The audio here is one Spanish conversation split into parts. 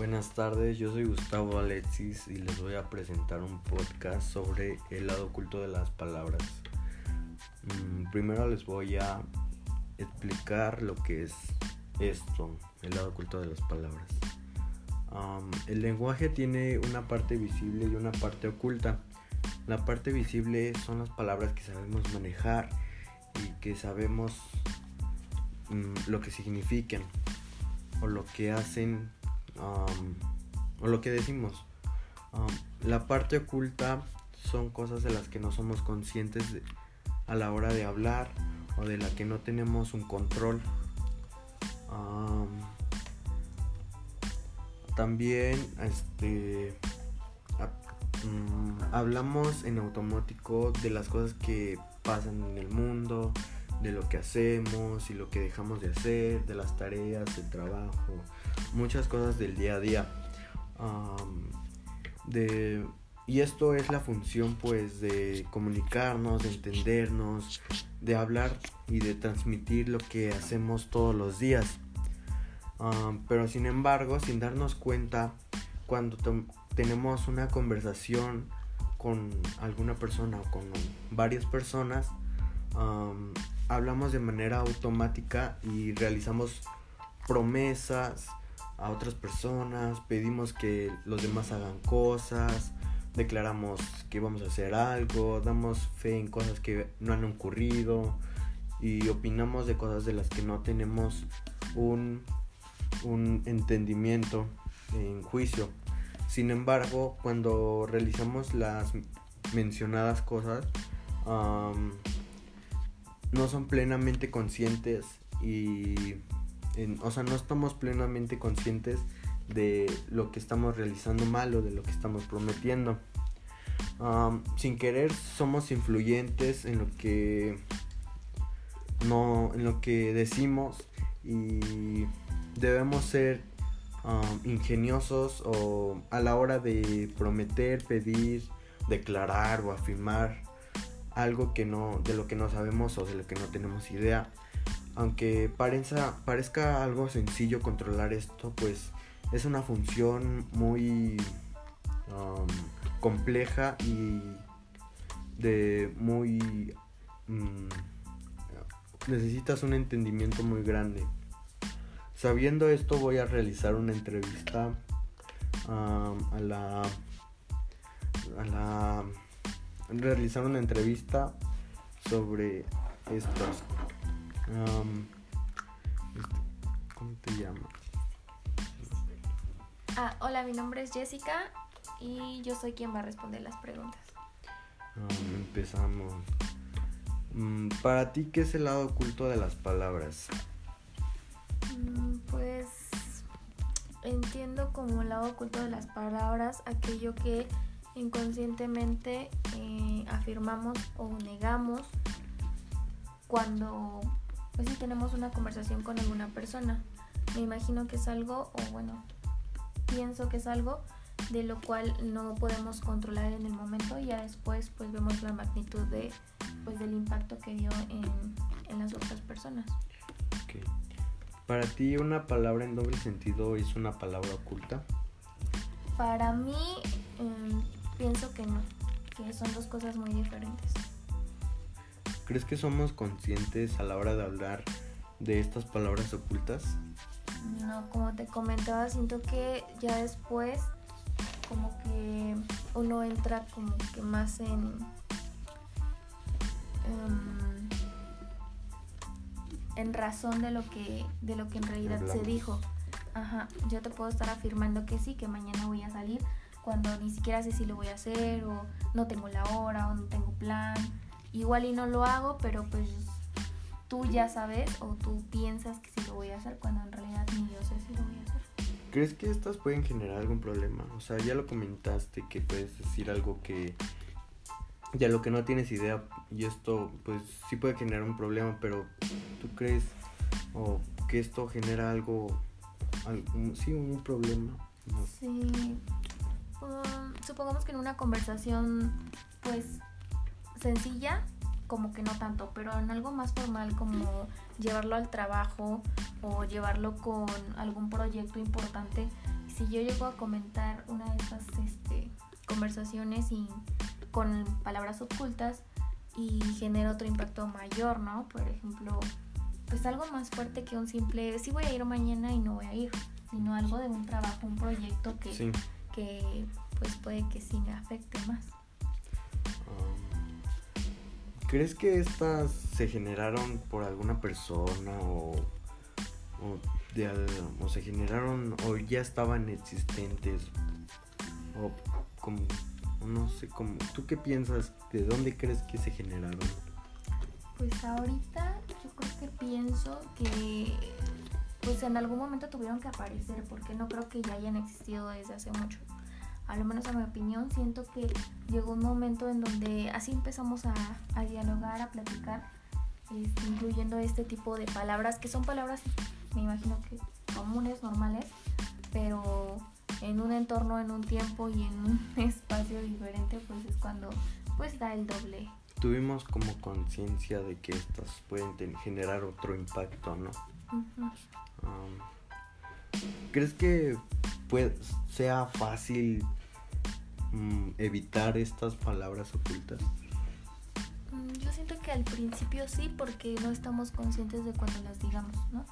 Buenas tardes, yo soy Gustavo Alexis y les voy a presentar un podcast sobre el lado oculto de las palabras. Mm, primero les voy a explicar lo que es esto, el lado oculto de las palabras. el lenguaje tiene una parte visible y una parte oculta. La parte visible son las palabras que sabemos manejar y que sabemos mm, lo que significan o lo que hacen o lo que decimos. la parte oculta son cosas de las que no somos conscientes a la hora de hablar o de la que no tenemos un control. también este mm, hablamos en automático de las cosas que pasan en el mundo, de lo que hacemos y lo que dejamos de hacer, de las tareas, del trabajo, muchas cosas del día a día. de, y esto es la función pues de comunicarnos, de entendernos, de hablar y de transmitir lo que hacemos todos los días. pero sin embargo, sin darnos cuenta, cuando tenemos una conversación con alguna persona o con varias personas, hablamos de manera automática y realizamos promesas a otras personas, pedimos que los demás hagan cosas, declaramos que vamos a hacer algo, damos fe en cosas que no han ocurrido y opinamos de cosas de las que no tenemos un, un entendimiento en juicio. Sin embargo, cuando realizamos las mencionadas cosas, no son plenamente conscientes y, o sea, no estamos plenamente conscientes de lo que estamos realizando mal o de lo que estamos prometiendo. sin querer somos influyentes en lo que no en lo que decimos y debemos ser ingeniosos a la hora de prometer, pedir, declarar o afirmar algo que no, de lo que no sabemos o de lo que no tenemos idea. Aunque parezca, parezca algo sencillo controlar esto, pues es una función muy um, compleja y de muy... Mm, necesitas un entendimiento muy grande. Sabiendo esto voy a realizar una entrevista um, a la a la realizar una entrevista sobre estos. Este, ¿Cómo te llamas? Ah, hola, mi nombre es Jessica y yo soy quien va a responder las preguntas. empezamos. Mm, para ti, ¿qué es el lado oculto de las palabras? Mm, pues entiendo como el lado oculto de las palabras aquello que inconscientemente eh, afirmamos o negamos cuando pues si tenemos una conversación con alguna persona. Me imagino que es algo, o bueno, pienso que es algo de lo cual no podemos controlar en el momento y ya después pues vemos la magnitud de pues del impacto que dio en, las otras personas. Para ti una palabra en doble sentido es una palabra oculta? Para mí em, Pienso que no, que son dos cosas muy diferentes. ¿Crees que somos conscientes a la hora de hablar de estas palabras ocultas? No, como te comentaba, siento que ya después como que uno entra como que más en... Em, en razón de lo que de lo que en realidad se dijo. Ajá, yo te puedo estar afirmando que sí, que mañana voy a salir, cuando ni siquiera sé si lo voy a hacer o no tengo la hora o no tengo plan. Igual y no lo hago, pero pues tú ya sabes o tú piensas que sí lo voy a hacer cuando en realidad ni yo sé si lo voy a hacer. ¿Crees que estas pueden generar algún problema? O sea, ya lo comentaste que puedes decir algo que ya lo que no tienes idea y esto pues sí puede generar un problema, pero ¿tú crees o que esto genera algo, sí, un problema? Sí, supongamos que en una conversación, pues, sencilla, como que no tanto, pero en algo más formal como llevarlo al trabajo o llevarlo con algún proyecto importante, si yo llego a comentar una de esas este, conversaciones y con palabras ocultas y genera otro impacto mayor, ¿no? Por ejemplo, pues algo más fuerte que un simple, sí voy a ir mañana y no voy a ir, sino algo de un trabajo, un proyecto que, que pues puede que sí me afecte más. ¿Crees que estas se generaron por alguna persona o, o, se generaron o ya estaban existentes? O como, no sé, como, ¿tú qué piensas? ¿De dónde crees que se generaron? Pues ahorita yo creo que pienso que pues en algún momento tuvieron que aparecer porque no creo que ya hayan existido desde hace mucho a lo menos a mi opinión, siento que llegó un momento en donde así empezamos a, dialogar, a platicar, este, incluyendo este tipo de palabras, que son palabras, me imagino que comunes, normales, pero en un entorno, en un tiempo y en un espacio diferente, pues es cuando pues da el doble. Tuvimos como conciencia de que estas pueden generar otro impacto, ¿no? ¿Crees que sea fácil Mm, evitar estas palabras ocultas? Mm, yo siento que al principio sí, porque no estamos conscientes de cuando las digamos, ¿no?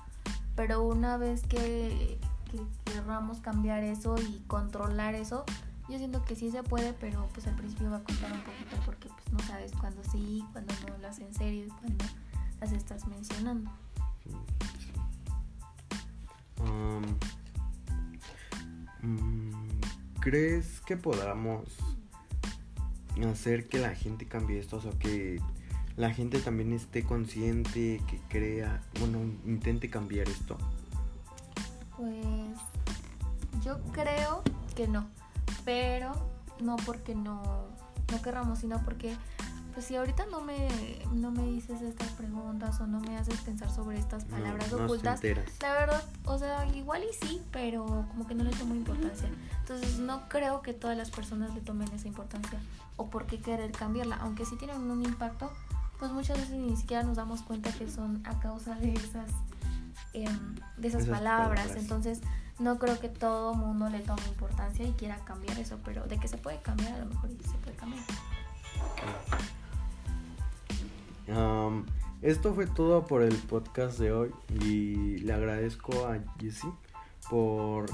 Pero una vez que, que querramos cambiar eso y controlar eso, yo siento que sí se puede, pero pues al principio va a costar un poquito porque pues no sabes cuándo sí, cuándo no las en serio y cuándo las estás mencionando. Um, ¿Crees que podamos hacer que la gente cambie esto? O sea, que la gente también esté consciente, que crea, bueno, intente cambiar esto. Pues yo creo que no, pero no porque no, no querramos, sino porque pues si ahorita no me, no me dices estas preguntas o no me haces pensar sobre estas palabras ocultas, la verdad, o sea, igual y sí, pero como que no le tomo importancia. Entonces no creo que todas las personas le tomen esa importancia o por qué querer cambiarla, aunque sí tienen un impacto, pues muchas veces ni siquiera nos damos cuenta que son a causa de esas, em, de esas, palabras. Entonces no creo que todo mundo le tome importancia y quiera cambiar eso, pero de que se puede cambiar, a lo mejor se puede cambiar esto fue todo por el podcast de hoy y le agradezco a Jessie por